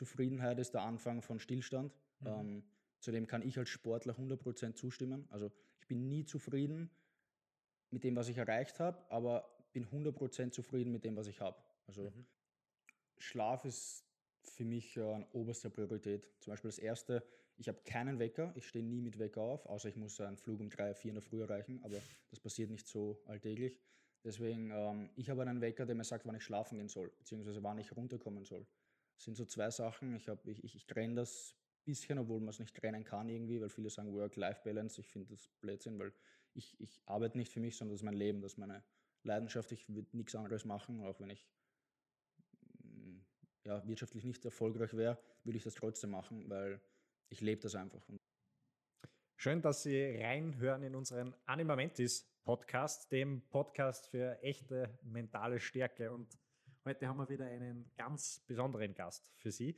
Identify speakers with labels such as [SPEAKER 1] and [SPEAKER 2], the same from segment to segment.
[SPEAKER 1] Zufriedenheit ist der Anfang von Stillstand. Mhm. Ähm, zudem kann ich als Sportler 100% zustimmen. Also ich bin nie zufrieden mit dem, was ich erreicht habe, aber bin 100% zufrieden mit dem, was ich habe. Also mhm. Schlaf ist für mich äh, an oberster Priorität. Zum Beispiel das erste, ich habe keinen Wecker, ich stehe nie mit Wecker auf, außer ich muss einen Flug um drei, vier in der Früh erreichen, aber das passiert nicht so alltäglich. Deswegen, ähm, ich habe einen Wecker, der mir sagt, wann ich schlafen gehen soll, beziehungsweise wann ich runterkommen soll. Sind so zwei Sachen. Ich, ich, ich, ich trenne das ein bisschen, obwohl man es nicht trennen kann irgendwie, weil viele sagen Work-Life-Balance. Ich finde das Blödsinn, weil ich, ich arbeite nicht für mich, sondern das ist mein Leben, das ist meine Leidenschaft. Ich würde nichts anderes machen, auch wenn ich ja, wirtschaftlich nicht erfolgreich wäre, würde ich das trotzdem machen, weil ich lebe das einfach.
[SPEAKER 2] Schön, dass Sie reinhören in unseren Animamentis Podcast, dem Podcast für echte mentale Stärke. Und heute haben wir wieder einen ganz besonderen Gast für Sie.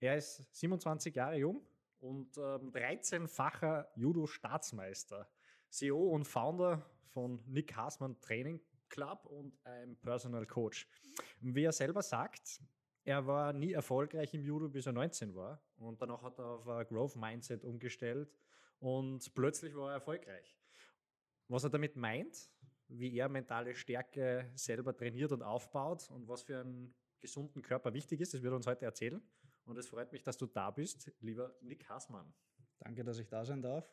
[SPEAKER 2] Er ist 27 Jahre jung und ähm, 13-facher Judo-Staatsmeister, CEO und Founder von Nick Hasmann Training Club und ein Personal Coach. Wie er selber sagt, er war nie erfolgreich im Judo, bis er 19 war. Und danach hat er auf ein Growth Mindset umgestellt und plötzlich war er erfolgreich. Was er damit meint, wie er mentale Stärke selber trainiert und aufbaut und was für einen gesunden Körper wichtig ist, das wird er uns heute erzählen. Und es freut mich, dass du da bist, lieber Nick Hassmann.
[SPEAKER 1] Danke, dass ich da sein darf.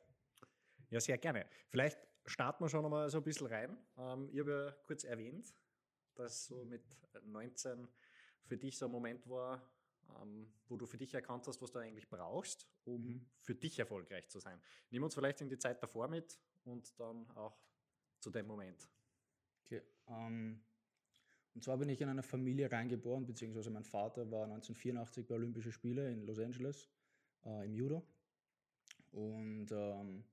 [SPEAKER 2] Ja, sehr gerne. Vielleicht starten wir schon einmal so ein bisschen rein. Ähm, ich habe ja kurz erwähnt, dass so mit 19 für dich so ein Moment war, ähm, wo du für dich erkannt hast, was du eigentlich brauchst, um mhm. für dich erfolgreich zu sein. Nimm uns vielleicht in die Zeit davor mit und dann auch zu dem Moment.
[SPEAKER 1] Okay. Ähm, und zwar bin ich in eine Familie reingeboren, beziehungsweise mein Vater war 1984 bei Olympischen Spielen in Los Angeles äh, im Judo. Und ähm,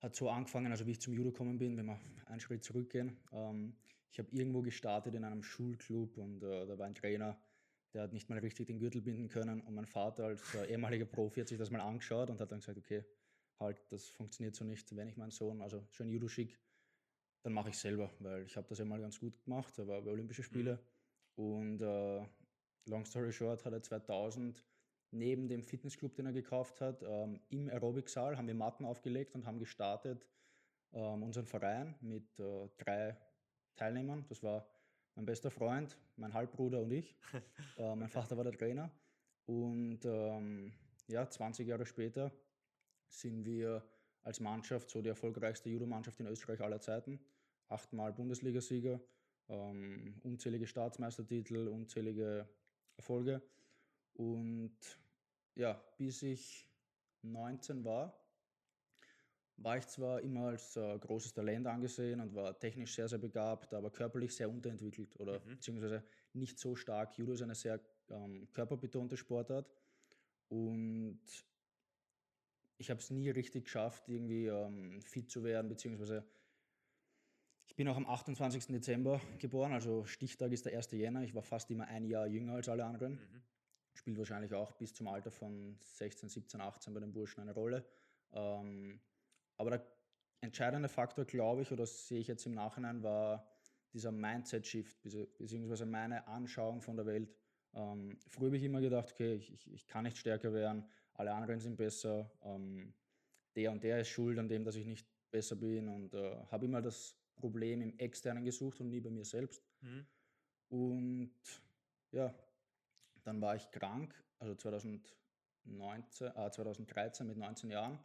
[SPEAKER 1] hat so angefangen, also wie ich zum Judo gekommen bin, wenn wir einen Schritt zurückgehen. Ähm, ich habe irgendwo gestartet in einem Schulclub und äh, da war ein Trainer, der hat nicht mal richtig den Gürtel binden können und mein Vater als äh, ehemaliger Profi hat sich das mal angeschaut und hat dann gesagt, okay, halt, das funktioniert so nicht, wenn ich meinen Sohn, also schon Judo schick, dann mache ich selber, weil ich habe das ja mal ganz gut gemacht, da war bei Olympischen Spiele mhm. und äh, long story short hat er 2000 neben dem Fitnessclub, den er gekauft hat, ähm, im Aerobiksaal haben wir Matten aufgelegt und haben gestartet ähm, unseren Verein mit äh, drei Teilnehmern. Das war mein bester Freund, mein Halbbruder und ich. äh, mein Vater war der Trainer. Und ähm, ja, 20 Jahre später sind wir als Mannschaft so die erfolgreichste Judo-Mannschaft in Österreich aller Zeiten. Achtmal Bundesligasieger, ähm, unzählige Staatsmeistertitel, unzählige Erfolge. Und ja, bis ich 19 war, war ich zwar immer als äh, großes Talent angesehen und war technisch sehr, sehr begabt, aber körperlich sehr unterentwickelt oder mhm. beziehungsweise nicht so stark. Judo ist eine sehr ähm, körperbetonte Sportart und ich habe es nie richtig geschafft, irgendwie ähm, fit zu werden, beziehungsweise bin auch am 28. Dezember geboren, also Stichtag ist der 1. Jänner. Ich war fast immer ein Jahr jünger als alle anderen. Mhm. Spielt wahrscheinlich auch bis zum Alter von 16, 17, 18 bei den Burschen eine Rolle. Ähm, aber der entscheidende Faktor, glaube ich, oder sehe ich jetzt im Nachhinein, war dieser Mindset-Shift, beziehungsweise meine Anschauung von der Welt. Ähm, früher habe ich immer gedacht, okay, ich, ich, ich, kann nicht stärker werden, alle anderen sind besser, ähm, der und der ist schuld an dem, dass ich nicht besser bin und äh, habe immer das Problem im Externen gesucht und nie bei mir selbst. Mhm. Und ja, dann war ich krank, also 2019, äh, 2013 mit 19 Jahren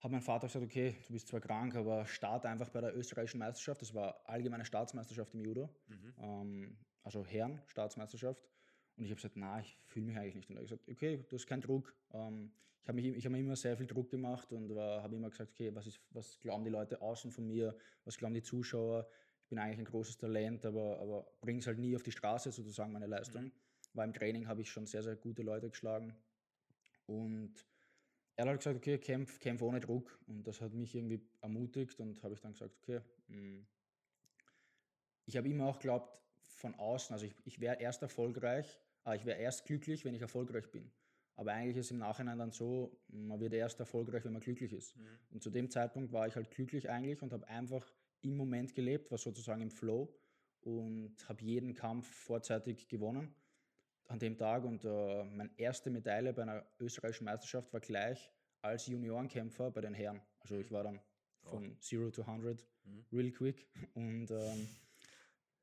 [SPEAKER 1] hat mein Vater gesagt, okay, du bist zwar krank, aber start einfach bei der österreichischen Meisterschaft. Das war allgemeine Staatsmeisterschaft im Judo, mhm. ähm, also Herren Staatsmeisterschaft. Und ich habe gesagt, na, ich fühle mich eigentlich nicht. Und er hat gesagt, okay, du hast keinen Druck. Ähm, ich habe hab mir immer sehr viel Druck gemacht und habe immer gesagt, okay, was, ist, was glauben die Leute außen von mir, was glauben die Zuschauer. Ich bin eigentlich ein großes Talent, aber, aber bringe es halt nie auf die Straße sozusagen, meine Leistung. Mhm. Weil im Training habe ich schon sehr, sehr gute Leute geschlagen. Und er hat gesagt, okay, kämpf, kämpf ohne Druck. Und das hat mich irgendwie ermutigt und habe ich dann gesagt, okay, hm. ich habe immer auch geglaubt, von außen, also ich, ich wäre erst erfolgreich, ich wäre erst glücklich, wenn ich erfolgreich bin. Aber eigentlich ist im Nachhinein dann so, man wird erst erfolgreich, wenn man glücklich ist. Mhm. Und zu dem Zeitpunkt war ich halt glücklich eigentlich und habe einfach im Moment gelebt, war sozusagen im Flow und habe jeden Kampf vorzeitig gewonnen an dem Tag und äh, meine erste Medaille bei einer österreichischen Meisterschaft war gleich als Juniorenkämpfer bei den Herren. Also ich war dann von oh. 0 to 100 mhm. real quick und ähm,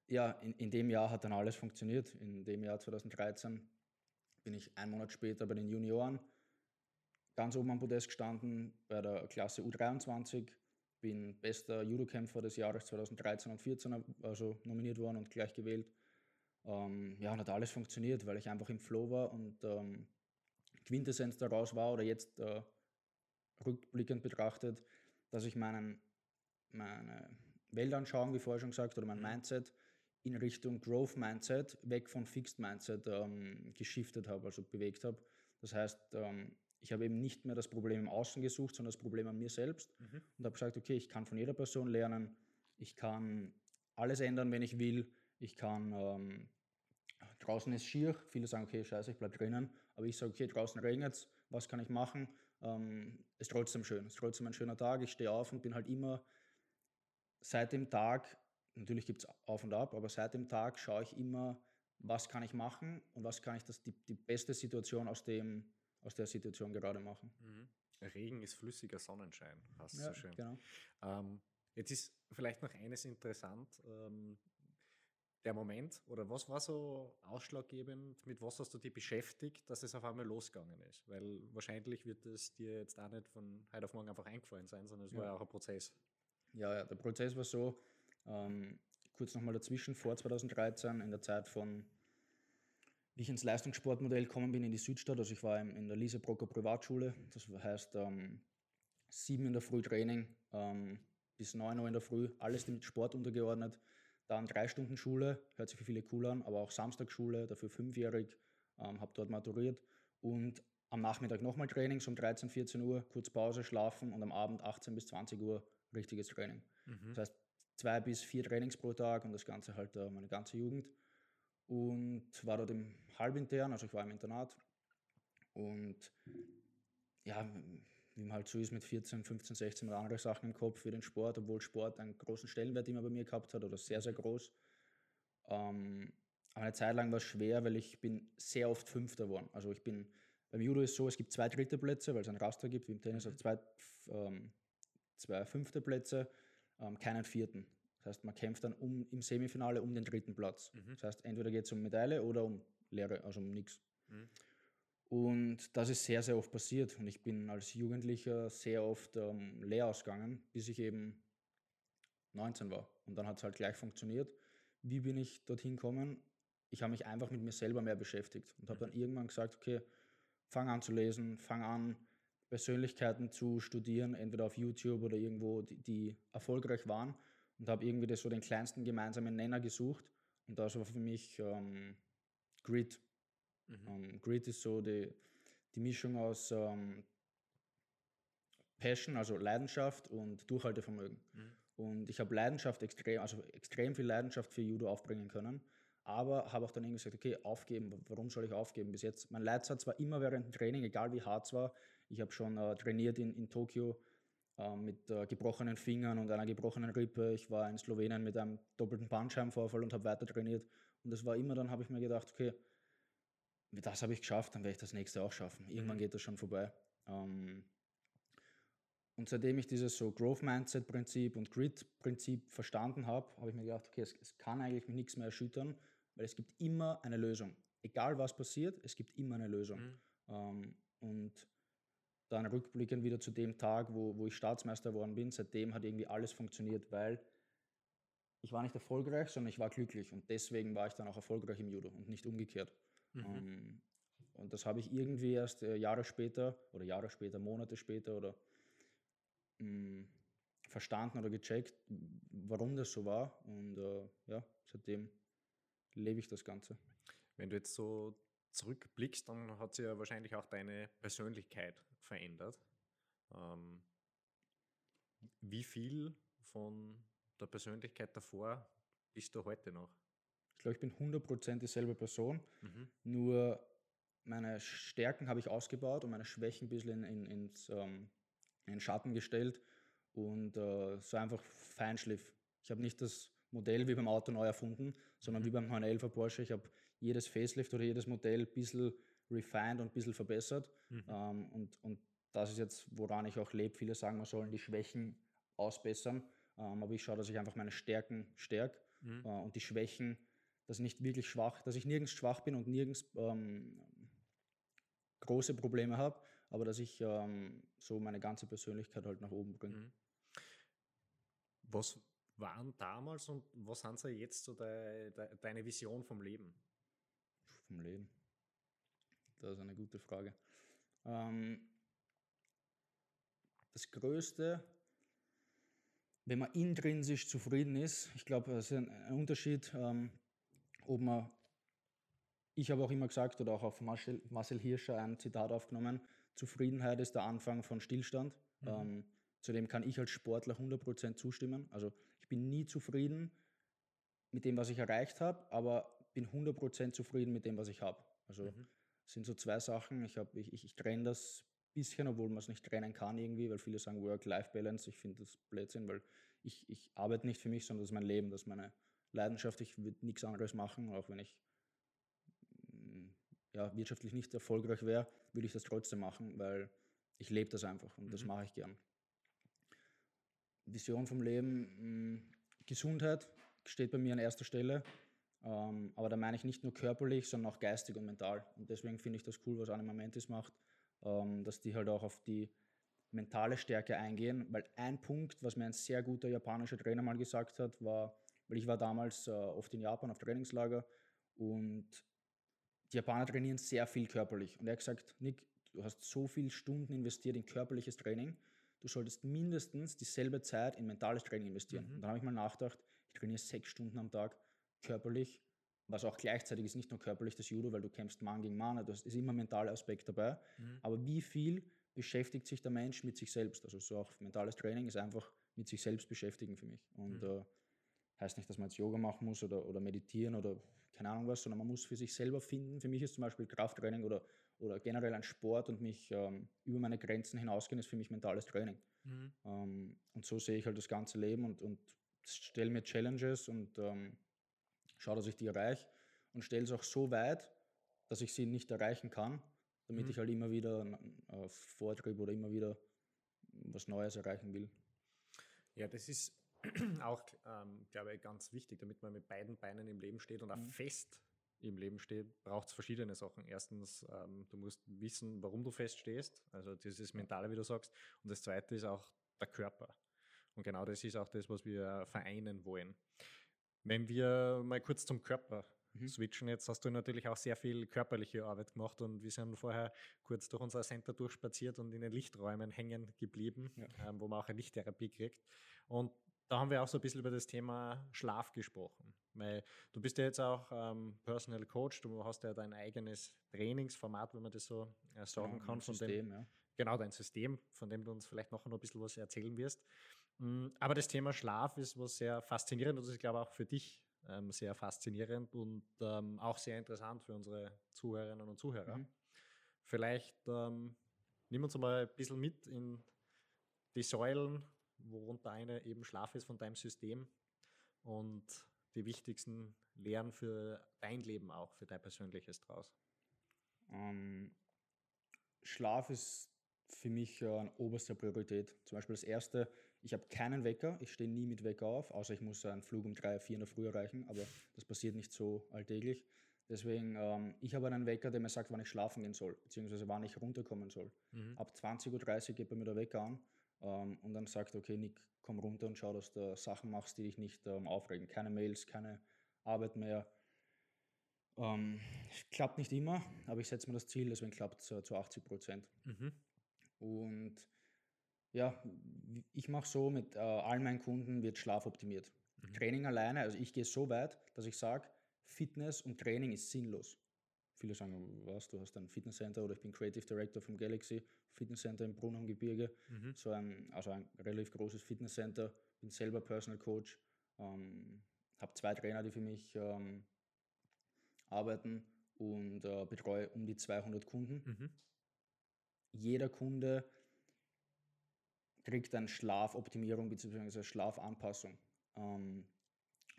[SPEAKER 1] ja, in, in dem Jahr hat dann alles funktioniert. In dem Jahr 2013 bin ich einen Monat später bei den Junioren ganz oben am Podest gestanden bei der Klasse U23, bin bester Judokämpfer des Jahres 2013 und 2014 also nominiert worden und gleich gewählt. Ähm, ja, und hat alles funktioniert, weil ich einfach im Flow war und ähm, Quintessenz daraus war oder jetzt äh, rückblickend betrachtet, dass ich meinen, meine Weltanschauung, wie vorher schon gesagt, oder mein mhm. Mindset in Richtung Growth Mindset, weg von Fixed Mindset ähm, geschiftet habe, also bewegt habe. Das heißt, ähm, ich habe eben nicht mehr das Problem im Außen gesucht, sondern das Problem an mir selbst mhm. und habe gesagt, okay, ich kann von jeder Person lernen, ich kann alles ändern, wenn ich will, ich kann, ähm, draußen ist schier, viele sagen, okay, scheiße, ich bleibe drinnen, aber ich sage, okay, draußen regnet es, was kann ich machen? Ähm, ist trotzdem schön, es ist trotzdem ein schöner Tag, ich stehe auf und bin halt immer seit dem Tag, natürlich gibt es auf und ab, aber seit dem Tag schaue ich immer, was kann ich machen und was kann ich das, die, die beste Situation aus dem aus der Situation gerade machen.
[SPEAKER 2] Mhm. Regen ist flüssiger Sonnenschein, hast
[SPEAKER 1] ja,
[SPEAKER 2] so schön.
[SPEAKER 1] Genau.
[SPEAKER 2] Ähm, jetzt ist vielleicht noch eines interessant. Ähm, der Moment oder was war so ausschlaggebend, mit was hast du dich beschäftigt, dass es auf einmal losgegangen ist? Weil wahrscheinlich wird es dir jetzt auch nicht von heute auf morgen einfach eingefallen sein, sondern es ja. war ja auch ein Prozess.
[SPEAKER 1] Ja, ja, der Prozess war so, ähm, kurz nochmal dazwischen, vor 2013, in der Zeit von wie ich ins Leistungssportmodell gekommen bin in die Südstadt, also ich war in der Lise Brocker Privatschule, das heißt ähm, sieben in der Früh Training ähm, bis neun Uhr in der Früh, alles dem Sport untergeordnet. Dann drei Stunden Schule, hört sich für viele cool an, aber auch Samstagsschule, dafür fünfjährig, ähm, habe dort maturiert und am Nachmittag nochmal Training, so um 13, 14 Uhr, kurz Pause, schlafen und am Abend 18 bis 20 Uhr richtiges Training. Mhm. Das heißt zwei bis vier Trainings pro Tag und das Ganze halt äh, meine ganze Jugend und war dort im Halbintern, also ich war im Internat. Und ja, wie man halt so ist mit 14, 15, 16 oder andere Sachen im Kopf für den Sport, obwohl Sport einen großen Stellenwert immer bei mir gehabt hat oder sehr, sehr groß. Ähm, aber eine Zeit lang war es schwer, weil ich bin sehr oft Fünfter geworden. Also ich bin, beim Judo ist es so, es gibt zwei dritte Plätze, weil es ein Raster gibt, wie im Tennis, also zwei, ähm, zwei fünfte Plätze, ähm, keinen vierten. Das heißt, man kämpft dann um, im Semifinale um den dritten Platz. Mhm. Das heißt, entweder geht es um Medaille oder um Lehre, also um nichts. Mhm. Und das ist sehr, sehr oft passiert. Und ich bin als Jugendlicher sehr oft ähm, leer ausgegangen, bis ich eben 19 war. Und dann hat es halt gleich funktioniert. Wie bin ich dorthin gekommen? Ich habe mich einfach mit mir selber mehr beschäftigt und habe dann mhm. irgendwann gesagt, okay, fang an zu lesen, fang an, Persönlichkeiten zu studieren, entweder auf YouTube oder irgendwo, die, die erfolgreich waren und habe irgendwie das so den kleinsten gemeinsamen Nenner gesucht. Und das war für mich ähm, Grit. Mhm. Ähm, Grit ist so die, die Mischung aus ähm, Passion, also Leidenschaft und Durchhaltevermögen. Mhm. Und ich habe Leidenschaft extrem, also extrem viel Leidenschaft für Judo aufbringen können, aber habe auch dann irgendwie gesagt, okay, aufgeben, warum soll ich aufgeben? Bis jetzt, mein Leitsatz war immer während dem Training, egal wie hart es war. Ich habe schon äh, trainiert in, in Tokio äh, mit gebrochenen Fingern und einer gebrochenen Rippe. Ich war in Slowenien mit einem doppelten Bandscheibenvorfall und habe weiter trainiert. Und das war immer, dann habe ich mir gedacht, okay, das habe ich geschafft, dann werde ich das nächste auch schaffen. Irgendwann mhm. geht das schon vorbei. Ähm, und seitdem ich dieses so Growth Mindset Prinzip und Grid Prinzip verstanden habe, habe ich mir gedacht, okay, es, es kann eigentlich mich nichts mehr erschüttern, weil es gibt immer eine Lösung. Egal was passiert, es gibt immer eine Lösung. Mhm. Ähm, und dann rückblickend wieder zu dem Tag, wo, wo ich Staatsmeister geworden bin, seitdem hat irgendwie alles funktioniert, weil ich war nicht erfolgreich, sondern ich war glücklich und deswegen war ich dann auch erfolgreich im Judo und nicht umgekehrt. Mhm. Um, ähm, und das habe ich irgendwie erst äh, Jahre später oder Jahre später, Monate später oder mh, mm, verstanden oder gecheckt, warum das so war. Und äh, ja, seitdem lebe ich das Ganze.
[SPEAKER 2] Wenn du jetzt so zurückblickst, dann hat sich ja wahrscheinlich auch deine Persönlichkeit verändert. Ähm, wie viel von der Persönlichkeit davor bist du heute noch?
[SPEAKER 1] Ich glaube, ich bin 100% dieselbe Person, mhm. nur meine Stärken habe ich ausgebaut und meine Schwächen ein bisschen in, in, ins, ähm, in den Schatten gestellt und äh, so einfach Feinschliff. Ich habe nicht das Modell wie beim Auto neu erfunden, sondern
[SPEAKER 2] Mhm.
[SPEAKER 1] wie beim 911 Porsche. Ich habe jedes Facelift oder jedes Modell ein bisschen refined und ein bisschen verbessert.
[SPEAKER 2] Mhm.
[SPEAKER 1] Ähm, und, und das ist jetzt, woran ich auch lebe. Viele sagen, man sollen die Schwächen ausbessern. Ähm, aber ich schaue, dass ich einfach meine Stärken stärke
[SPEAKER 2] Mhm.
[SPEAKER 1] äh, und die Schwächen, dass ich nicht wirklich schwach, dass ich nirgends schwach bin und nirgends ähm, große Probleme habe, aber dass ich ähm, so meine ganze Persönlichkeit halt nach oben bringe.
[SPEAKER 2] Mhm. Was waren damals und was sind so jetzt so de, de, deine Vision vom Leben?
[SPEAKER 1] Vom Leben. Das ist eine gute Frage. Ähm, das Größte, wenn man intrinsisch zufrieden ist, ich glaube, das ist ein, ein Unterschied, ähm, ob man, ich habe auch immer gesagt, oder auch auf Marcel, Marcel Hirscher ein Zitat aufgenommen, Zufriedenheit ist der Anfang von Stillstand.
[SPEAKER 2] Mhm.
[SPEAKER 1] Ähm, zudem kann ich als Sportler 100% zustimmen. Also ich bin nie zufrieden mit dem, was ich erreicht habe, aber bin 100% zufrieden mit dem, was ich habe. Also
[SPEAKER 2] Mhm.
[SPEAKER 1] sind so zwei Sachen. Ich, hab, ich, ich, ich trenne das bisschen, obwohl man es nicht trennen kann irgendwie, weil viele sagen Work-Life-Balance. Ich finde das Blödsinn, weil ich, ich arbeite nicht für mich, sondern das ist mein Leben, das ist meine Leidenschaft. Ich würde nichts anderes machen, auch wenn ich mm, ja, wirtschaftlich nicht erfolgreich wäre, würde ich das trotzdem machen, weil ich lebe das einfach und das
[SPEAKER 2] Mhm.
[SPEAKER 1] mache ich gern. Vision vom Leben, mh, Gesundheit steht bei mir an erster Stelle. Ähm, aber da meine ich nicht nur körperlich, sondern auch geistig und mental. Und deswegen finde ich das cool, was Anima Mentis macht, ähm, dass die halt auch auf die mentale Stärke eingehen. Weil ein Punkt, was mir ein sehr guter japanischer Trainer mal gesagt hat, war, weil ich war damals äh, oft in Japan auf Trainingslager und die Japaner trainieren sehr viel körperlich. Und er hat gesagt, Nick, du hast so viele Stunden investiert in körperliches Training, du solltest mindestens dieselbe Zeit in mentales Training investieren.
[SPEAKER 2] Mhm.
[SPEAKER 1] Und dann habe ich mal nachgedacht, ich trainiere sechs Stunden am Tag körperlich, was auch gleichzeitig ist, nicht nur körperlich das Judo, weil du kämpfst Mann gegen Mann, du hast ist immer ein mentaler Aspekt dabei.
[SPEAKER 2] Mhm.
[SPEAKER 1] Aber wie viel beschäftigt sich der Mensch mit sich selbst? Also so auch mentales Training ist einfach mit sich selbst beschäftigen für mich. Und
[SPEAKER 2] Mhm.
[SPEAKER 1] äh, heißt nicht, dass man jetzt Yoga machen muss oder, oder meditieren oder keine Ahnung was, sondern man muss für sich selber finden. Für mich ist zum Beispiel Krafttraining oder, oder generell ein Sport und mich ähm, über meine Grenzen hinausgehen, ist für mich mentales Training.
[SPEAKER 2] Mhm.
[SPEAKER 1] Ähm, und so sehe ich halt das ganze Leben und, und stelle mir Challenges und ähm, schaue, dass ich die erreiche und stelle es auch so weit, dass ich sie nicht erreichen kann, damit
[SPEAKER 2] Mhm.
[SPEAKER 1] ich halt immer wieder einen äh, Vortrieb oder immer wieder was Neues erreichen will.
[SPEAKER 2] Ja, das ist auch, ähm, glaube ich, ganz wichtig, damit man mit beiden Beinen im Leben steht und auch
[SPEAKER 1] Mhm.
[SPEAKER 2] fest im Leben steht, braucht es verschiedene Sachen. Erstens, ähm, du musst wissen, warum du feststehst, also dieses Mentale, wie du sagst. Und das Zweite ist auch der Körper. Und genau das ist auch das, was wir vereinen wollen. Wenn wir mal kurz zum Körper
[SPEAKER 1] Mhm.
[SPEAKER 2] switchen, jetzt hast du natürlich auch sehr viel körperliche Arbeit gemacht und wir sind vorher kurz durch unser Center durchspaziert und in den Lichträumen hängen geblieben,
[SPEAKER 1] Ja.
[SPEAKER 2] ähm, wo man auch eine Lichttherapie kriegt. Und da haben wir auch so ein bisschen über das Thema Schlaf gesprochen. Weil du bist ja jetzt auch ähm, Personal Coach, du hast ja dein eigenes Trainingsformat, wenn man das so äh, sagen
[SPEAKER 1] Genau,
[SPEAKER 2] kann, von dem,
[SPEAKER 1] System, ja.
[SPEAKER 2] genau dein System, von dem du uns vielleicht noch ein bisschen was erzählen wirst. Mm, Aber das Thema Schlaf ist was sehr faszinierend und das ist, glaube ich, auch für dich ähm, sehr faszinierend und ähm, auch sehr interessant für unsere Zuhörerinnen und Zuhörer.
[SPEAKER 1] Mhm.
[SPEAKER 2] Vielleicht ähm, nimm uns mal ein bisschen mit in die Säulen, worunter eine eben Schlaf ist von deinem System und die wichtigsten Lehren für dein Leben auch, für dein persönliches draus.
[SPEAKER 1] Ähm, Schlaf ist für mich äh, an oberster Priorität. Zum Beispiel das erste, ich habe keinen Wecker, ich stehe nie mit Wecker auf, außer ich muss einen Flug um drei, vier in der Früh erreichen, aber das passiert nicht so alltäglich. Deswegen, ähm, ich habe einen Wecker, der mir sagt, wann ich schlafen gehen soll, beziehungsweise wann ich runterkommen soll. Ab 20.30 Uhr geht bei mir der Wecker an ähm, und dann sagt, okay, Nick, komm runter und schau, dass du Sachen machst, die dich nicht ähm, aufregen. Keine Mails, keine Arbeit mehr. Ähm, klappt nicht immer, aber ich setze mir das Ziel, deswegen klappt es äh, zu 80 Prozent.
[SPEAKER 2] Mhm.
[SPEAKER 1] Und ja, ich mache so, mit äh, allen meinen Kunden wird Schlaf optimiert.
[SPEAKER 2] Mhm.
[SPEAKER 1] Training alleine, also ich gehe so weit, dass ich sage, Fitness und Training ist sinnlos. Viele sagen, was, du hast ein Fitnesscenter oder ich bin Creative Director vom Galaxy Fitnesscenter im Brunn am Gebirge.
[SPEAKER 2] Mhm.
[SPEAKER 1] So ein, also ein relativ großes Fitnesscenter, bin selber Personal Coach, ähm, habe zwei Trainer, die für mich ähm, arbeiten und äh, betreue um die 200 Kunden
[SPEAKER 2] Mhm.
[SPEAKER 1] jeder Kunde kriegt eine Schlafoptimierung bzw. Schlafanpassung. Ähm,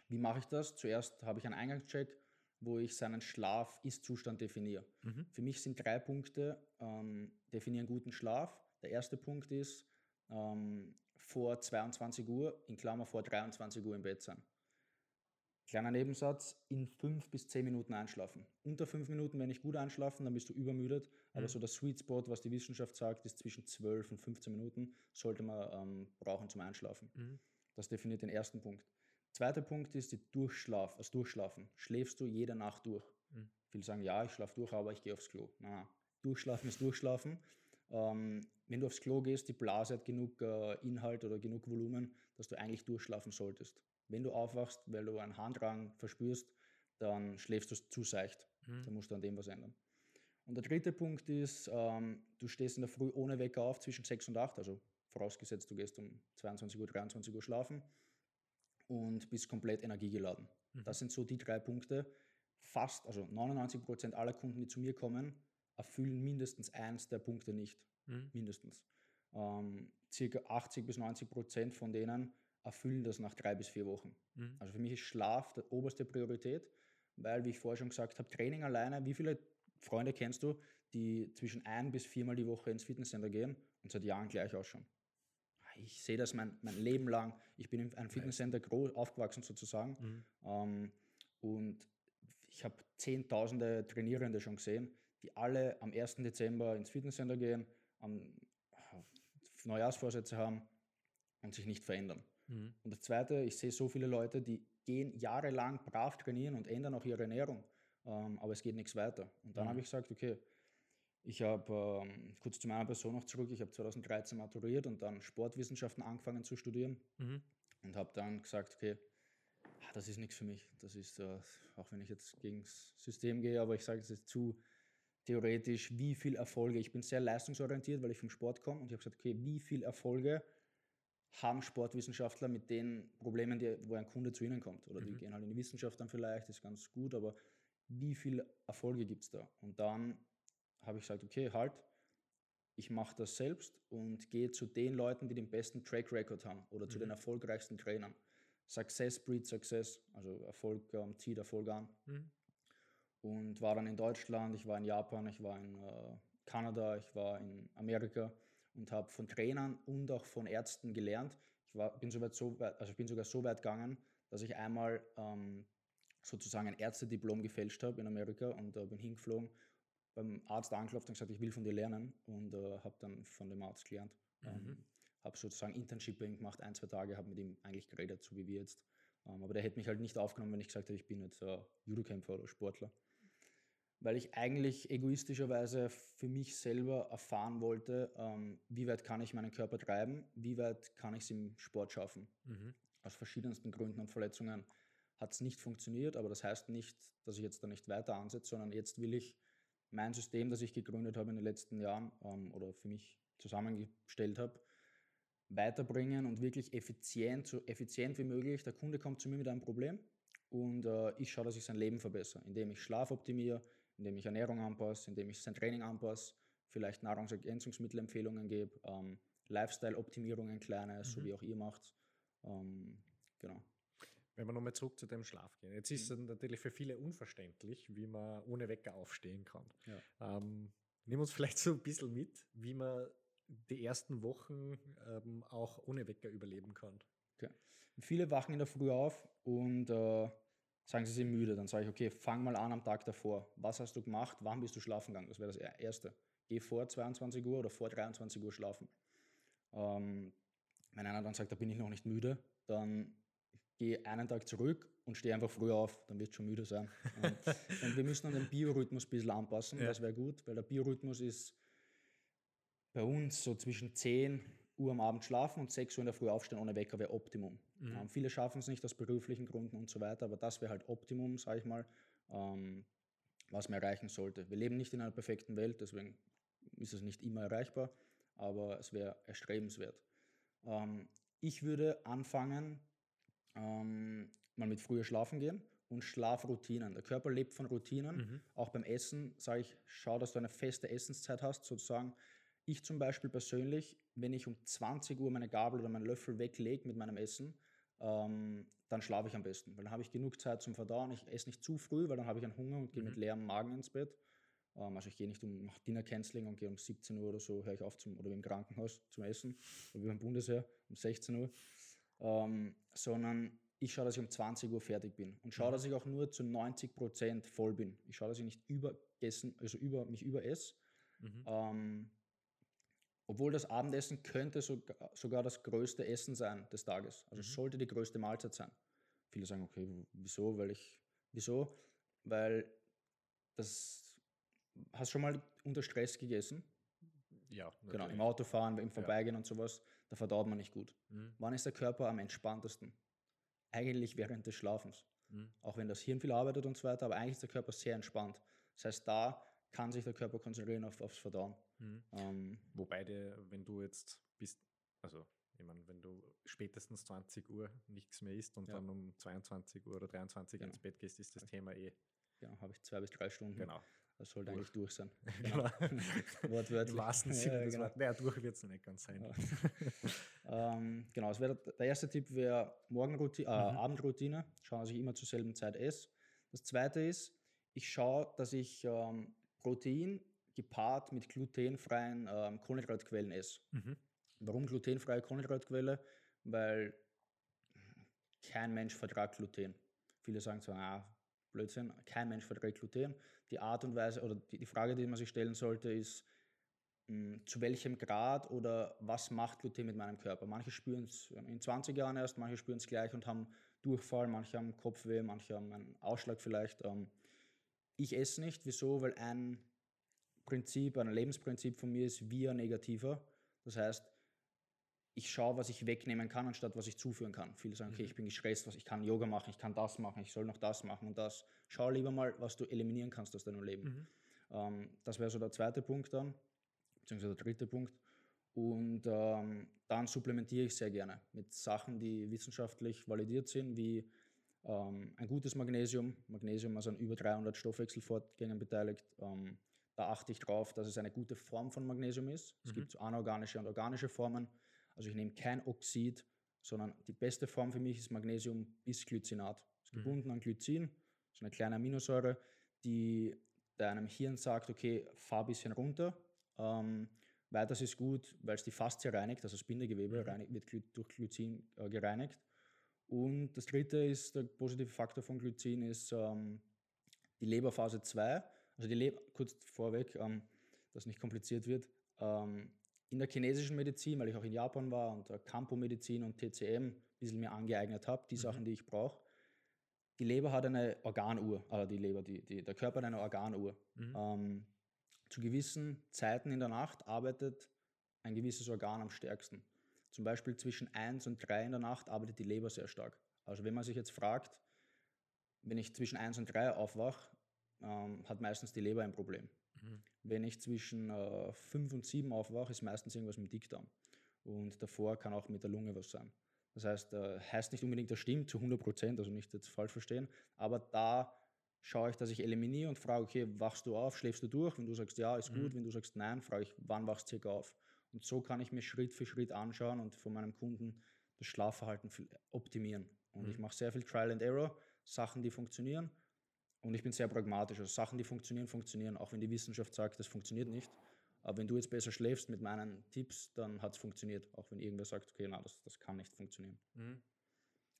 [SPEAKER 1] Wie mache ich das? Zuerst habe ich einen Eingangscheck, wo ich seinen Schlaf-Ist-Zustand definiere.
[SPEAKER 2] Mhm.
[SPEAKER 1] Für mich sind drei Punkte, ähm, definieren guten Schlaf. Der erste Punkt ist, ähm, vor 22 Uhr, in Klammer vor 23 Uhr im Bett sein. Kleiner Nebensatz, in fünf bis zehn Minuten einschlafen. Unter fünf Minuten, wenn ich gut einschlafen, dann bist du übermüdet. Aber
[SPEAKER 2] Mhm.
[SPEAKER 1] so der Sweet Spot, was die Wissenschaft sagt, ist zwischen 12 und 15 Minuten, sollte man ähm, brauchen zum Einschlafen.
[SPEAKER 2] Mhm.
[SPEAKER 1] Das definiert den ersten Punkt. Zweiter Punkt ist die Durchschlaf, das Durchschlafen. Schläfst du jede Nacht durch?
[SPEAKER 2] Mhm.
[SPEAKER 1] Viele sagen, ja, ich schlafe durch, aber ich gehe aufs Klo. Nein, nein. Durchschlafen ist Durchschlafen. Ähm, wenn du aufs Klo gehst, die Blase hat genug äh, Inhalt oder genug Volumen, dass du eigentlich durchschlafen solltest. Wenn du aufwachst, weil du einen Harndrang verspürst, dann schläfst du zu seicht.
[SPEAKER 2] Mhm.
[SPEAKER 1] Da musst du an dem was ändern. Und der dritte Punkt ist, ähm, du stehst in der Früh ohne Wecker auf zwischen 6 und 8, also vorausgesetzt, du gehst um 22 Uhr, 23 Uhr schlafen und bist komplett energiegeladen.
[SPEAKER 2] Mhm.
[SPEAKER 1] Das sind so die drei Punkte. Fast, also 99 Prozent aller Kunden, die zu mir kommen, erfüllen mindestens eins der Punkte nicht.
[SPEAKER 2] Mhm.
[SPEAKER 1] Mindestens. Ähm, circa 80 bis 90 Prozent von denen erfüllen das nach drei bis vier Wochen.
[SPEAKER 2] Mhm.
[SPEAKER 1] Also für mich ist Schlaf die oberste Priorität, weil, wie ich vorher schon gesagt habe, Training alleine, wie viele Freunde kennst du, die zwischen ein bis viermal die Woche ins Fitnesscenter gehen und seit Jahren gleich ausschauen? Ich sehe das mein, mein Leben lang. Ich bin in einem Fitnesscenter groß aufgewachsen sozusagen
[SPEAKER 2] Mhm.
[SPEAKER 1] ähm, und ich habe Zehntausende Trainierende schon gesehen, die alle am 1. Dezember ins Fitnesscenter gehen, am Neujahrsvorsätze haben und sich nicht verändern.
[SPEAKER 2] Mhm.
[SPEAKER 1] Und das Zweite, ich sehe so viele Leute, die gehen jahrelang brav trainieren und ändern auch ihre Ernährung, ähm, aber es geht nichts weiter. Und dann
[SPEAKER 2] Mhm.
[SPEAKER 1] habe ich gesagt, okay, ich habe, ähm, kurz zu meiner Person noch zurück, ich habe 2013 maturiert und dann Sportwissenschaften angefangen zu studieren
[SPEAKER 2] Mhm.
[SPEAKER 1] und habe dann gesagt, okay, ah, das ist nichts für mich. Das ist, äh, auch wenn ich jetzt gegen das System gehe, aber ich sage es ist zu theoretisch, wie viel Erfolge, ich bin sehr leistungsorientiert, weil ich vom Sport komme und ich habe gesagt, okay, wie viel Erfolge haben Sportwissenschaftler mit den Problemen, die, wo ein Kunde zu ihnen kommt. Oder die
[SPEAKER 2] Mhm.
[SPEAKER 1] gehen halt in die Wissenschaft dann vielleicht, ist ganz gut, aber wie viele Erfolge gibt es da? Und dann habe ich gesagt, okay, halt, ich mache das selbst und gehe zu den Leuten, die den besten Track Record haben oder zu
[SPEAKER 2] Mhm.
[SPEAKER 1] den erfolgreichsten Trainern. Success breeds Success, also Erfolg ähm, zieht Erfolg an.
[SPEAKER 2] Mhm.
[SPEAKER 1] Und war dann in Deutschland, ich war in Japan, ich war in äh, Kanada, ich war in Amerika und habe von Trainern und auch von Ärzten gelernt. Ich war, bin, so weit, so weit, also ich bin sogar so weit gegangen, dass ich einmal ähm, sozusagen ein Ärztediplom gefälscht habe in Amerika und äh, bin hingeflogen, beim Arzt angeklopft und gesagt, ich will von dir lernen und äh, habe dann von dem Arzt gelernt.
[SPEAKER 2] Mhm.
[SPEAKER 1] Ähm, habe sozusagen Internshipping gemacht, ein, zwei Tage, habe mit ihm eigentlich geredet, so wie wir jetzt. Ähm, aber der hätte mich halt nicht aufgenommen, wenn ich gesagt hätte, ich bin jetzt äh, Judokämpfer oder Sportler. Weil ich eigentlich egoistischerweise für mich selber erfahren wollte, ähm, wie weit kann ich meinen Körper treiben, wie weit kann ich es im Sport schaffen.
[SPEAKER 2] Mhm.
[SPEAKER 1] Aus verschiedensten Gründen und Verletzungen hat es nicht funktioniert, aber das heißt nicht, dass ich jetzt da nicht weiter ansetze, sondern jetzt will ich mein System, das ich gegründet habe in den letzten Jahren ähm, oder für mich zusammengestellt habe, weiterbringen und wirklich effizient, so effizient wie möglich. Der Kunde kommt zu mir mit einem Problem und äh, ich schaue, dass ich sein Leben verbessere, indem ich Schlaf optimiere, indem ich Ernährung anpasse, indem ich sein Training anpasse, vielleicht Nahrungsergänzungsmittelempfehlungen gebe, ähm, Lifestyle-Optimierungen kleine, so
[SPEAKER 2] Mhm.
[SPEAKER 1] wie auch ihr macht. Ähm, genau.
[SPEAKER 2] Wenn wir nochmal zurück zu dem Schlaf gehen. Jetzt ist es natürlich für viele unverständlich, wie man ohne Wecker aufstehen kann.
[SPEAKER 1] Ja.
[SPEAKER 2] Ähm, nimm uns vielleicht so ein bisschen mit, wie man die ersten Wochen ähm, auch ohne Wecker überleben kann.
[SPEAKER 1] Viele wachen in der Früh auf und äh, sagen, sie sind müde. Dann sage ich, okay, fang mal an am Tag davor. Was hast du gemacht? Wann bist du schlafen gegangen? Das wäre das Er- Erste. Geh vor 22 Uhr oder vor 23 Uhr schlafen. Ähm, wenn einer dann sagt, da bin ich noch nicht müde, dann geh einen Tag zurück und steh einfach früh auf, dann wird schon müde sein. Ähm, und wir müssen an den Biorhythmus ein bisschen anpassen,
[SPEAKER 2] Ja.
[SPEAKER 1] das wäre gut, weil der Biorhythmus ist bei uns so zwischen 10 Uhr am Abend schlafen und 6 Uhr in der Früh aufstehen ohne Wecker wäre Optimum.
[SPEAKER 2] Mhm.
[SPEAKER 1] Ähm, viele schaffen es nicht aus beruflichen Gründen und so weiter, aber das wäre halt Optimum, sage ich mal, ähm, was man erreichen sollte. Wir leben nicht in einer perfekten Welt, deswegen ist es nicht immer erreichbar, aber es wäre erstrebenswert. Ähm, ich würde anfangen, ähm, mal mit früher schlafen gehen und Schlafroutinen. Der Körper lebt von Routinen.
[SPEAKER 2] Mhm.
[SPEAKER 1] Auch beim Essen sage ich, schau, dass du eine feste Essenszeit hast, sozusagen. Ich zum Beispiel persönlich, wenn ich um 20 Uhr meine Gabel oder meinen Löffel weglege mit meinem Essen, ähm, dann schlafe ich am besten, weil dann habe ich genug Zeit zum Verdauen. Ich esse nicht zu früh, weil dann habe ich einen Hunger und gehe
[SPEAKER 2] Mhm.
[SPEAKER 1] mit leerem Magen ins Bett. Ähm, also ich gehe nicht um nach Dinner Canceling und gehe um 17 Uhr oder so, höre ich auf zum, oder wie im Krankenhaus zum Essen, oder wie beim Bundesheer um 16 Uhr, ähm, sondern ich schaue, dass ich um 20 Uhr fertig bin und schaue,
[SPEAKER 2] Mhm.
[SPEAKER 1] dass ich auch nur zu 90 Prozent voll bin. Ich schaue, dass ich nicht übergessen, also über, mich überesse.
[SPEAKER 2] Mhm.
[SPEAKER 1] Obwohl das Abendessen könnte sogar, sogar das größte Essen sein des Tages. Also
[SPEAKER 2] Mhm.
[SPEAKER 1] sollte die größte Mahlzeit sein. Viele sagen, okay, wieso? Weil ich, wieso? Weil das, hast du schon mal unter Stress gegessen?
[SPEAKER 2] Ja,
[SPEAKER 1] Genau, im
[SPEAKER 2] natürlich.
[SPEAKER 1] Autofahren, im Vorbeigehen und sowas, da verdaut man nicht gut.
[SPEAKER 2] Mhm.
[SPEAKER 1] Wann ist der Körper am entspanntesten? Eigentlich während des Schlafens.
[SPEAKER 2] Mhm.
[SPEAKER 1] Auch wenn das Hirn viel arbeitet und so weiter, aber eigentlich ist der Körper sehr entspannt. Das heißt, da kann sich der Körper konzentrieren auf, aufs Verdauen.
[SPEAKER 2] Mhm.
[SPEAKER 1] Ähm,
[SPEAKER 2] Wobei, der, wenn du jetzt bist, also ich meine, wenn du spätestens 20 Uhr nichts mehr isst und
[SPEAKER 1] Ja.
[SPEAKER 2] dann um 22 Uhr oder 23
[SPEAKER 1] Genau.
[SPEAKER 2] ins Bett gehst, ist das Thema eh.
[SPEAKER 1] genau, habe ich zwei bis drei Stunden.
[SPEAKER 2] Genau.
[SPEAKER 1] Das sollte
[SPEAKER 2] Durch.
[SPEAKER 1] eigentlich durch sein.
[SPEAKER 2] genau.
[SPEAKER 1] Wortwörtlich.
[SPEAKER 2] Im wahrsten
[SPEAKER 1] Ja,
[SPEAKER 2] des
[SPEAKER 1] genau.
[SPEAKER 2] Naja, durch wird es nicht ganz sein.
[SPEAKER 1] Ja. ähm, genau, es wäre der erste Tipp wäre Morgenroutine, äh,
[SPEAKER 2] Mhm.
[SPEAKER 1] Abendroutine. Schauen, dass ich immer zur selben Zeit esse. Das zweite ist, ich schaue, dass ich ähm, Protein gepaart mit glutenfreien ähm, Kohlenhydratquellen esse.
[SPEAKER 2] Mhm.
[SPEAKER 1] Warum glutenfreie Kohlenhydratquelle? Weil kein Mensch vertragt Gluten. Viele sagen so, ah, Blödsinn, kein Mensch verträgt Gluten. Die Art und Weise oder die, die Frage, die man sich stellen sollte, ist, mh, zu welchem Grad oder was macht Gluten mit meinem Körper? Manche spüren es in 20 Jahren erst, manche spüren es gleich und haben Durchfall, manche haben Kopfweh, manche haben einen Ausschlag vielleicht. Ähm, ich esse nicht. Wieso? Weil ein Prinzip, ein Lebensprinzip von mir ist via negativer. Das heißt, ich schaue, was ich wegnehmen kann, anstatt was ich zuführen kann. Viele sagen, okay,
[SPEAKER 2] Mhm.
[SPEAKER 1] ich bin gestresst, was ich kann Yoga machen, ich kann das machen, ich soll noch das machen und das. Schau lieber mal, was du eliminieren kannst aus deinem Leben.
[SPEAKER 2] Mhm.
[SPEAKER 1] Ähm, das wäre so der zweite Punkt dann, beziehungsweise der dritte Punkt. Und ähm, dann supplementiere ich sehr gerne mit Sachen, die wissenschaftlich validiert sind, wie ähm, ein gutes Magnesium. Magnesium ist an über 300 Stoffwechselfortgängen beteiligt. Ähm, da achte ich drauf, dass es eine gute Form von Magnesium ist. Es
[SPEAKER 2] Mhm.
[SPEAKER 1] gibt so anorganische und organische Formen. Also ich nehme kein Oxid, sondern die beste Form für mich ist Magnesium Bisglycinat. Es ist
[SPEAKER 2] Mhm.
[SPEAKER 1] gebunden an Glycin, so eine kleine Aminosäure, die deinem Hirn sagt, okay, fahr ein bisschen runter. Ähm, weiters ist gut, weil es die Faszie reinigt, also das Bindegewebe
[SPEAKER 2] Mhm.
[SPEAKER 1] reinigt, wird durch Glycin äh, gereinigt. Und das dritte ist, der positive Faktor von Glycin ist ähm, die Leberphase 2. Also die Leber, kurz vorweg, ähm, dass nicht kompliziert wird. Ähm, in der chinesischen Medizin, weil ich auch in Japan war und äh, Campo-Medizin und TCM ein bisschen mir angeeignet habe, die
[SPEAKER 2] Mhm.
[SPEAKER 1] Sachen, die ich brauche. Die Leber hat eine Organuhr, also die Leber, die, die, der Körper hat eine Organuhr.
[SPEAKER 2] Mhm.
[SPEAKER 1] Ähm, zu gewissen Zeiten in der Nacht arbeitet ein gewisses Organ am stärksten. Zum Beispiel zwischen 1 und 3 in der Nacht arbeitet die Leber sehr stark. Also wenn man sich jetzt fragt, wenn ich zwischen 1 und 3 aufwache, ähm, hat meistens die Leber ein Problem.
[SPEAKER 2] Mhm.
[SPEAKER 1] Wenn ich zwischen äh, 5 und 7 aufwache, ist meistens irgendwas mit dem Dickdarm. Und davor kann auch mit der Lunge was sein. Das heißt, äh, heißt nicht unbedingt, das stimmt zu 100 Prozent, also nicht jetzt falsch verstehen, aber da schaue ich, dass ich eliminiere und frage, okay, wachst du auf, schläfst du durch? Wenn du sagst ja, ist
[SPEAKER 2] Mhm.
[SPEAKER 1] gut, wenn du sagst nein, frage ich, wann wachst du circa auf? Und so kann ich mir Schritt für Schritt anschauen und von meinem Kunden das Schlafverhalten optimieren. Und ich
[SPEAKER 2] Mhm.
[SPEAKER 1] mache sehr viel Trial and Error, Sachen, die funktionieren. Und ich bin sehr pragmatisch. Also Sachen, die funktionieren, funktionieren, auch wenn die Wissenschaft sagt, das funktioniert nicht. Aber wenn du jetzt besser schläfst mit meinen Tipps, dann hat es funktioniert. Auch wenn irgendwer sagt, okay, na, das, das kann nicht funktionieren.
[SPEAKER 2] Mhm.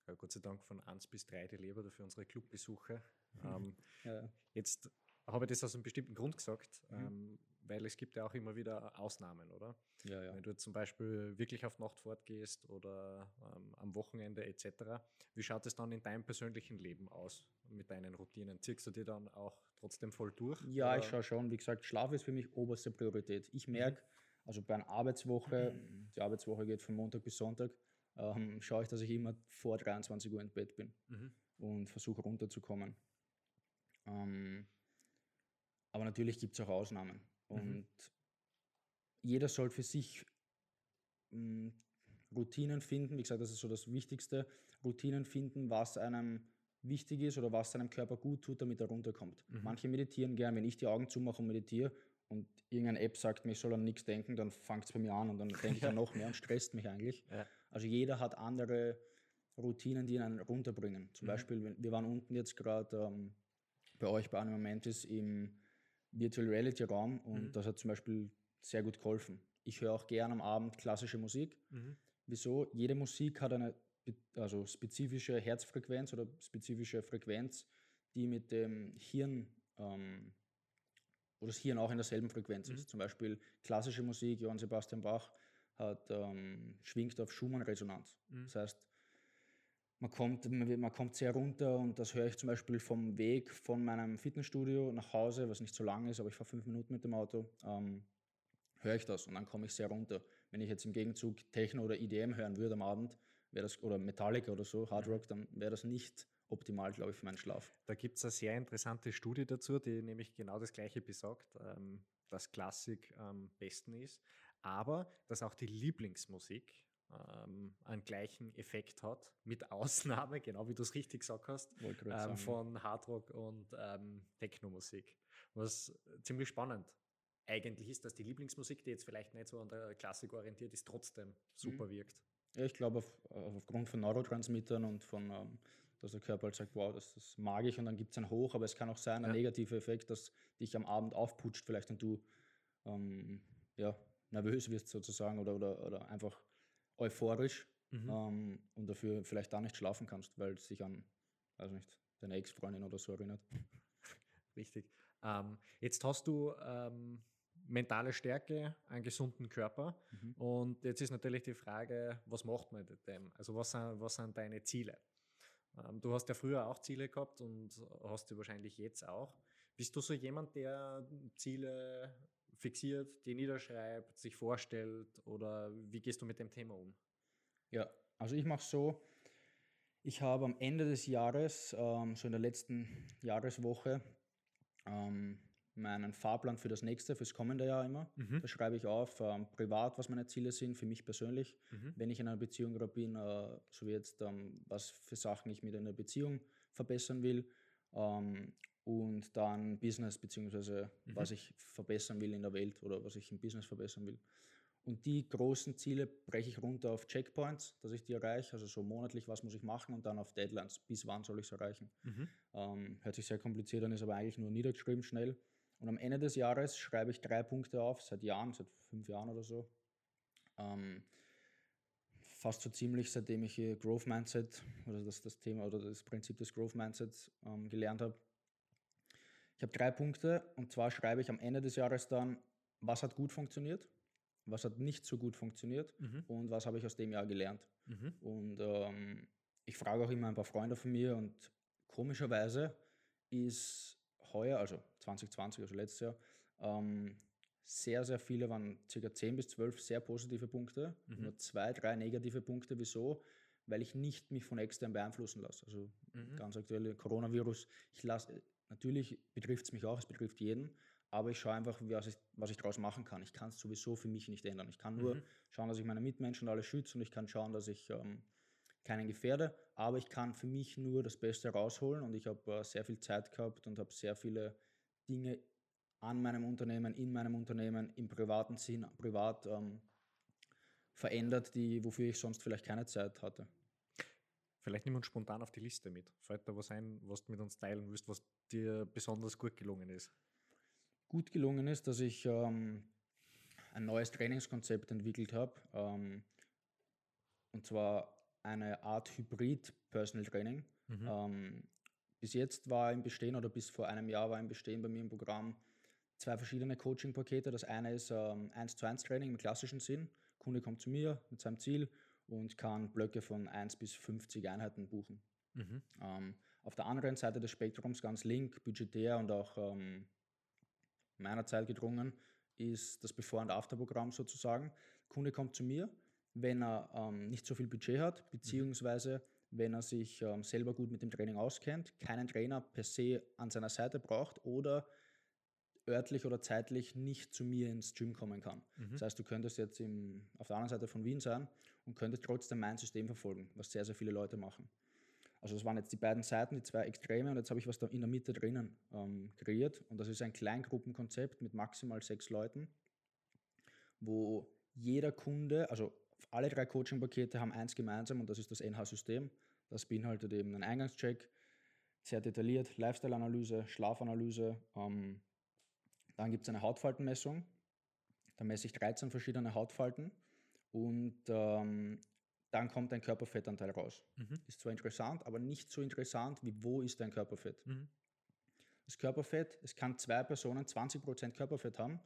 [SPEAKER 2] Ja, Gott sei Dank von 1 bis 3 die Leber für unsere Clubbesucher. ähm,
[SPEAKER 1] Ja,
[SPEAKER 2] jetzt habe ich das aus einem bestimmten Grund gesagt,
[SPEAKER 1] Mhm.
[SPEAKER 2] ähm, weil es gibt ja auch immer wieder Ausnahmen, oder?
[SPEAKER 1] ja, ja.
[SPEAKER 2] Wenn du zum Beispiel wirklich auf Nacht fortgehst oder ähm, am Wochenende etc., wie schaut es dann in deinem persönlichen Leben aus mit deinen Routinen? Ziehst du die dann auch trotzdem voll durch?
[SPEAKER 1] Ja, ich
[SPEAKER 2] oder?
[SPEAKER 1] schaue schon. Wie gesagt, Schlaf ist für mich oberste Priorität. Ich merke, also bei einer Arbeitswoche, die Arbeitswoche geht von Montag bis Sonntag, ähm, schaue ich, dass ich immer vor 23 Uhr im Bett bin
[SPEAKER 2] Mhm.
[SPEAKER 1] und versuche runterzukommen. Ähm, aber natürlich gibt es auch Ausnahmen.
[SPEAKER 2] Mhm.
[SPEAKER 1] Und jeder soll für sich mh, Routinen finden. Wie gesagt, das ist so das Wichtigste. Routinen finden, was einem wichtig ist oder was seinem Körper gut tut, damit er runterkommt.
[SPEAKER 2] Mhm.
[SPEAKER 1] Manche meditieren gern. Wenn ich die Augen zumache und meditiere und irgendeine App sagt mir, ich soll an nichts denken, dann fängt es bei mir an und dann denke ich an noch mehr und stresst mich eigentlich.
[SPEAKER 2] Ja.
[SPEAKER 1] Also jeder hat andere Routinen, die einen runterbringen. Zum
[SPEAKER 2] Mhm.
[SPEAKER 1] Beispiel, wir waren unten jetzt gerade ähm, bei euch bei Animamentis im Virtual Reality Raum und
[SPEAKER 2] Mhm.
[SPEAKER 1] das hat zum Beispiel sehr gut geholfen. Ich höre auch gern am Abend klassische Musik.
[SPEAKER 2] Mhm.
[SPEAKER 1] Wieso? Jede Musik hat eine also spezifische Herzfrequenz oder spezifische Frequenz, die mit dem Hirn ähm, wo das Hirn auch in derselben Frequenz
[SPEAKER 2] Mhm.
[SPEAKER 1] ist. Zum Beispiel klassische Musik, Johann Sebastian Bach, hat, ähm, schwingt auf Schumann-Resonanz.
[SPEAKER 2] Mhm.
[SPEAKER 1] Das heißt, man kommt, man kommt sehr runter und das höre ich zum Beispiel vom Weg von meinem Fitnessstudio nach Hause, was nicht so lang ist, aber ich fahre fünf Minuten mit dem Auto, ähm, höre ich das und dann komme ich sehr runter. Wenn ich jetzt im Gegenzug Techno oder EDM hören würde am Abend, wäre das, oder Metallica oder so, Hard Rock, dann wäre das nicht optimal, glaube ich, für meinen Schlaf.
[SPEAKER 2] Da gibt es eine sehr interessante Studie dazu, die nämlich genau das Gleiche besagt, ähm, dass Klassik am besten ist, aber dass auch die Lieblingsmusik ähm, einen gleichen Effekt hat, mit Ausnahme, genau wie du es richtig gesagt hast, ähm, von Hardrock und ähm, Techno-Musik. Was ziemlich spannend eigentlich ist, dass die Lieblingsmusik, die jetzt vielleicht nicht so an der Klassik orientiert ist, trotzdem super wirkt.
[SPEAKER 1] Ja, ich glaube, auf, aufgrund von Neurotransmittern und von, ähm, dass der Körper halt sagt, wow, das, das mag ich und dann gibt es ein Hoch, aber es kann auch sein, ein
[SPEAKER 2] Ja.
[SPEAKER 1] negativer Effekt, dass dich am Abend aufputscht vielleicht und du ähm, ja, nervös wirst sozusagen oder, oder, oder einfach euphorisch
[SPEAKER 2] Mhm.
[SPEAKER 1] ähm, und dafür vielleicht da nicht schlafen kannst, weil es sich an, weiß nicht, deine Ex-Freundin oder so erinnert.
[SPEAKER 2] Richtig. Ähm, jetzt hast du ähm, mentale Stärke, einen gesunden Körper.
[SPEAKER 1] Mhm.
[SPEAKER 2] Und jetzt ist natürlich die Frage, was macht man mit dem? Also was sind, was sind deine Ziele? Ähm, du hast ja früher auch Ziele gehabt und hast sie wahrscheinlich jetzt auch. Bist du so jemand, der Ziele fixiert, die niederschreibt, sich vorstellt oder wie gehst du mit dem Thema um?
[SPEAKER 1] Ja, also ich mache so, ich habe am Ende des Jahres, ähm, so in der letzten Jahreswoche, ähm, meinen Fahrplan für das nächste, fürs kommende Jahr immer.
[SPEAKER 2] Mhm.
[SPEAKER 1] Da schreibe ich auf, ähm, privat, was meine Ziele sind, für mich persönlich.
[SPEAKER 2] Mhm.
[SPEAKER 1] Wenn ich in einer Beziehung gerade bin, äh, so wie jetzt, ähm, was für Sachen ich mit einer Beziehung verbessern will. Ähm, und dann Business, beziehungsweise
[SPEAKER 2] Mhm.
[SPEAKER 1] was ich verbessern will in der Welt oder was ich im Business verbessern will. Und die großen Ziele breche ich runter auf Checkpoints, dass ich die erreiche, also so monatlich, was muss ich machen und dann auf Deadlines, bis wann soll ich es erreichen.
[SPEAKER 2] Mhm.
[SPEAKER 1] Ähm, hört sich sehr kompliziert an, ist aber eigentlich nur niedergeschrieben schnell. Und am Ende des Jahres schreibe ich drei Punkte auf, seit Jahren, seit fünf Jahren oder so. Ähm, fast so ziemlich, seitdem ich Growth Mindset oder das, das Thema oder das Prinzip des Growth Mindsets ähm, gelernt habe. Ich habe drei Punkte und zwar schreibe ich am Ende des Jahres dann, was hat gut funktioniert, was hat nicht so gut funktioniert
[SPEAKER 2] Mhm.
[SPEAKER 1] und was habe ich aus dem Jahr gelernt.
[SPEAKER 2] Mhm.
[SPEAKER 1] Und ähm, ich frage auch immer ein paar Freunde von mir und komischerweise ist heuer, also 2020, also letztes Jahr, ähm, sehr, sehr viele waren ca. 10 bis 12 sehr positive Punkte,
[SPEAKER 2] Mhm.
[SPEAKER 1] nur zwei, drei negative Punkte. Wieso? Weil ich nicht mich von extern beeinflussen lasse. Also
[SPEAKER 2] Mhm.
[SPEAKER 1] ganz aktuell Coronavirus, ich lasse, natürlich betrifft es mich auch, es betrifft jeden, aber ich schaue einfach, was ich, was ich daraus machen kann. Ich kann es sowieso für mich nicht ändern. Ich kann nur
[SPEAKER 2] Mhm.
[SPEAKER 1] schauen, dass ich meine Mitmenschen alle schütze und ich kann schauen, dass ich ähm, keinen gefährde, aber ich kann für mich nur das Beste rausholen und ich habe äh, sehr viel Zeit gehabt und habe sehr viele Dinge an meinem Unternehmen, in meinem Unternehmen, im privaten Sinn, privat ähm, verändert, die, wofür ich sonst vielleicht keine Zeit hatte.
[SPEAKER 2] Vielleicht nimm uns spontan auf die Liste mit. Fällt da was ein, was du mit uns teilen willst, was dir besonders gut gelungen ist?
[SPEAKER 1] gut gelungen ist, dass ich ähm, ein neues Trainingskonzept entwickelt habe. Ähm, und zwar eine Art Hybrid Personal Training.
[SPEAKER 2] Mhm.
[SPEAKER 1] Ähm, bis jetzt war im Bestehen oder bis vor einem Jahr war im Bestehen bei mir im Programm zwei verschiedene Coaching-Pakete. Das eine ist ähm, 1 zu 1 Training im klassischen Sinn. Kunde kommt zu mir mit seinem Ziel und kann Blöcke von 1 bis 50 Einheiten buchen.
[SPEAKER 2] Mhm.
[SPEAKER 1] Ähm, auf der anderen Seite des Spektrums, ganz link, budgetär und auch ähm, meiner Zeit gedrungen, ist das Before- und After-Programm sozusagen. Kunde kommt zu mir, wenn er ähm, nicht so viel Budget hat, beziehungsweise wenn er sich ähm, selber gut mit dem Training auskennt, keinen Trainer per se an seiner Seite braucht oder örtlich oder zeitlich nicht zu mir ins Gym kommen kann.
[SPEAKER 2] Mhm.
[SPEAKER 1] Das heißt, du könntest jetzt im, auf der anderen Seite von Wien sein und könntest trotzdem mein System verfolgen, was sehr, sehr viele Leute machen. Also das waren jetzt die beiden Seiten, die zwei Extreme und jetzt habe ich was da in der Mitte drinnen ähm, kreiert und das ist ein Kleingruppenkonzept mit maximal sechs Leuten, wo jeder Kunde, also alle drei Coaching-Pakete haben eins gemeinsam und das ist das NH-System. Das beinhaltet eben einen Eingangscheck, sehr detailliert, Lifestyle-Analyse, Schlafanalyse. Ähm, dann gibt es eine Hautfaltenmessung. Da messe ich 13 verschiedene Hautfalten und ähm, dann kommt ein Körperfettanteil raus. Mhm. Ist zwar interessant, aber nicht so interessant wie wo ist dein Körperfett. Mhm. Das Körperfett, es kann zwei Personen 20% Körperfett haben.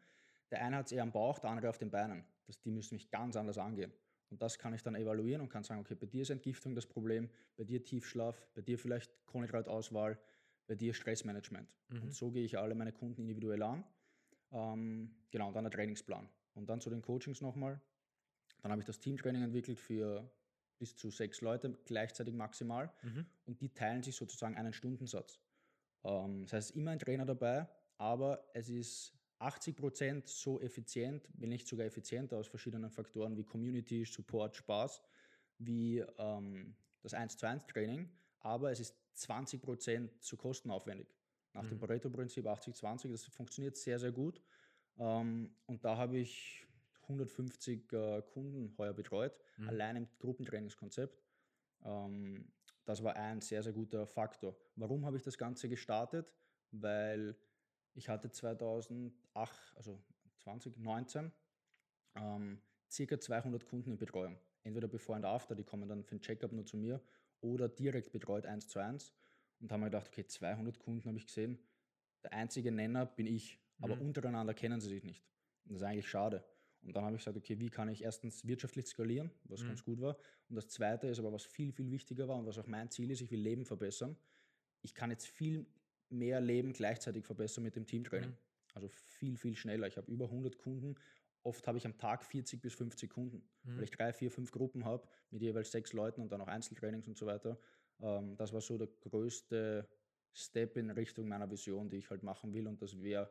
[SPEAKER 1] Der eine hat es eher am Bauch, der andere auf den Beinen. Das, die müssen mich ganz anders angehen. Und das kann ich dann evaluieren und kann sagen, okay, bei dir ist Entgiftung das Problem, bei dir Tiefschlaf, bei dir vielleicht Kohlenhydratauswahl, bei dir Stressmanagement. Mhm. Und so gehe ich alle meine Kunden individuell an. Ähm, genau, und dann der Trainingsplan. Und dann zu den Coachings nochmal. Dann habe ich das Teamtraining entwickelt für bis zu sechs Leute gleichzeitig maximal. Mhm. Und die teilen sich sozusagen einen Stundensatz. Ähm, das heißt, immer ein Trainer dabei, aber es ist 80 Prozent so effizient, wenn nicht sogar effizienter aus verschiedenen Faktoren wie Community, Support, Spaß, wie ähm, das 1 zu 1 Training, aber es ist 20 Prozent zu kostenaufwendig. Nach mhm. dem Pareto-Prinzip 80-20, das funktioniert sehr, sehr gut. Ähm, und da habe ich 150 äh, Kunden heuer betreut, mhm. allein im Gruppentrainingskonzept. Ähm, das war ein sehr, sehr guter Faktor. Warum habe ich das Ganze gestartet? Weil ich hatte 2008, also 2019, ähm, circa 200 Kunden in Betreuung. Entweder bevor und after, die kommen dann für ein Checkup nur zu mir, oder direkt betreut eins zu eins. Und haben wir gedacht, okay, 200 Kunden habe ich gesehen. Der einzige Nenner bin ich, aber mhm. untereinander kennen sie sich nicht. Und das ist eigentlich schade. Und dann habe ich gesagt, okay, wie kann ich erstens wirtschaftlich skalieren, was mhm. ganz gut war. Und das zweite ist aber, was viel, viel wichtiger war und was auch mein Ziel ist, ich will Leben verbessern. Ich kann jetzt viel mehr Leben gleichzeitig verbessern mit dem Teamtraining. Mhm. Also viel, viel schneller. Ich habe über 100 Kunden. Oft habe ich am Tag 40 bis 50 Kunden, mhm. weil ich drei, vier, fünf Gruppen habe mit jeweils sechs Leuten und dann auch Einzeltrainings und so weiter. Ähm, das war so der größte Step in Richtung meiner Vision, die ich halt machen will. Und das wäre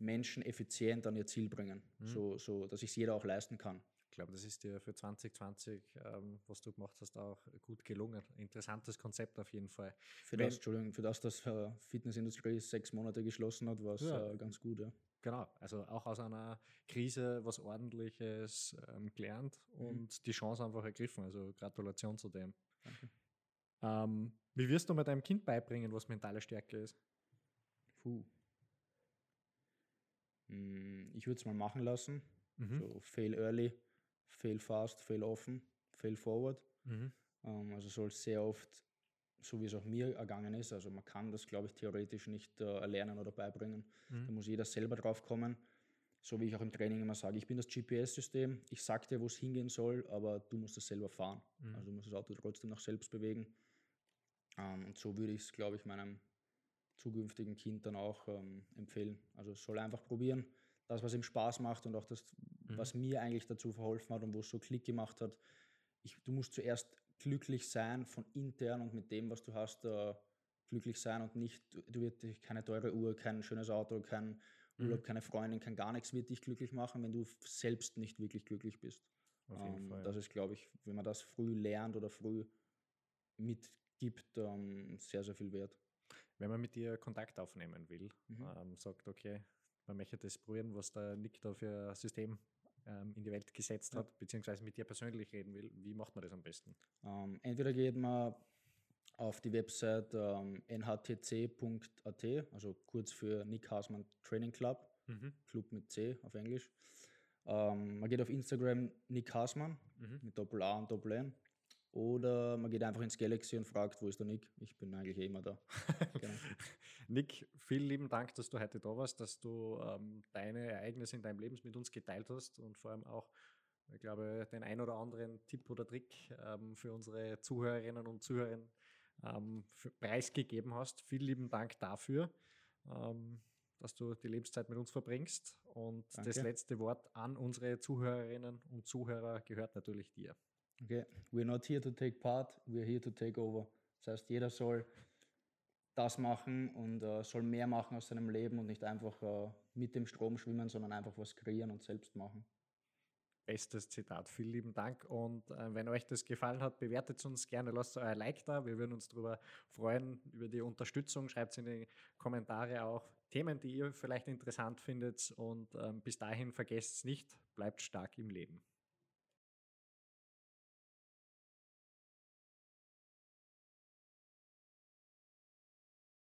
[SPEAKER 1] Menschen effizient an ihr Ziel bringen, mhm. so, so dass ich es jeder auch leisten kann.
[SPEAKER 2] Ich glaube, das ist dir für 2020, ähm, was du gemacht hast, auch gut gelungen. Interessantes Konzept auf jeden Fall.
[SPEAKER 1] Für Wenn, das, Entschuldigung, für das, dass äh, Fitnessindustrie sechs Monate geschlossen hat, war es ja. äh, ganz gut. Ja.
[SPEAKER 2] Genau, also auch aus einer Krise was Ordentliches ähm, gelernt mhm. und die Chance einfach ergriffen. Also Gratulation zu dem. Ähm, wie wirst du mit deinem Kind beibringen, was mentale Stärke ist?
[SPEAKER 1] Puh. Hm, ich würde es mal machen lassen. Mhm. So fail early, fail fast, fail offen, fail forward. Mhm. Ähm, also soll sehr oft, so wie es auch mir ergangen ist, also man kann das, glaube ich, theoretisch nicht äh, erlernen oder beibringen. Mhm. Da muss jeder selber drauf kommen. So wie ich auch im Training immer sage, ich bin das GPS-System, ich sage dir, wo es hingehen soll, aber du musst es selber fahren. Mhm. Also du musst das Auto trotzdem noch selbst bewegen. Ähm, und so würde ich es, glaube ich, meinem zukünftigen Kind dann auch ähm, empfehlen. Also es soll einfach probieren, das, was ihm Spaß macht und auch das, mhm. was mir eigentlich dazu verholfen hat und wo es so Klick gemacht hat. Ich, du musst zuerst glücklich sein von intern und mit dem, was du hast, äh, glücklich sein und nicht, du, du wirst keine teure Uhr, kein schönes Auto, kein mhm. Urlaub, keine Freundin, kein gar nichts wird dich glücklich machen, wenn du selbst nicht wirklich glücklich bist. Ähm, das ist, glaube ich, wenn man das früh lernt oder früh mitgibt, ähm, sehr, sehr viel wert.
[SPEAKER 2] Wenn man mit dir Kontakt aufnehmen will, mhm. ähm, sagt, okay, man möchte das probieren, was der Nick da für ein System ähm, in die Welt gesetzt hat, beziehungsweise mit dir persönlich reden will, wie macht man das am besten?
[SPEAKER 1] Ähm, entweder geht man auf die Website ähm, nhtc.at, also kurz für Nick Hausmann Training Club, mhm. Club mit C auf Englisch. Ähm, man geht auf Instagram Nick Hausmann mhm. mit Doppel A und Doppel N oder man geht einfach ins Galaxy und fragt, wo ist der Nick? Ich bin eigentlich eh immer da.
[SPEAKER 2] genau. Nick, vielen lieben Dank, dass du heute da warst, dass du ähm, deine Ereignisse in deinem Leben mit uns geteilt hast und vor allem auch, ich glaube, den ein oder anderen Tipp oder Trick ähm, für unsere Zuhörerinnen und Zuhörer ähm, preisgegeben hast. Vielen lieben Dank dafür, ähm, dass du die Lebenszeit mit uns verbringst. Und Danke. das letzte Wort an unsere Zuhörerinnen und Zuhörer gehört natürlich dir.
[SPEAKER 1] Okay, we're not here to take part, we're here to take over. Das heißt, jeder soll das machen und äh, soll mehr machen aus seinem Leben und nicht einfach äh, mit dem Strom schwimmen, sondern einfach was kreieren und selbst machen.
[SPEAKER 2] Bestes Zitat. Vielen lieben Dank. Und äh, wenn euch das gefallen hat, bewertet uns gerne, lasst euer Like da. Wir würden uns darüber freuen, über die Unterstützung. Schreibt in die Kommentare auch Themen, die ihr vielleicht interessant findet. Und ähm, bis dahin vergesst es nicht, bleibt stark im Leben.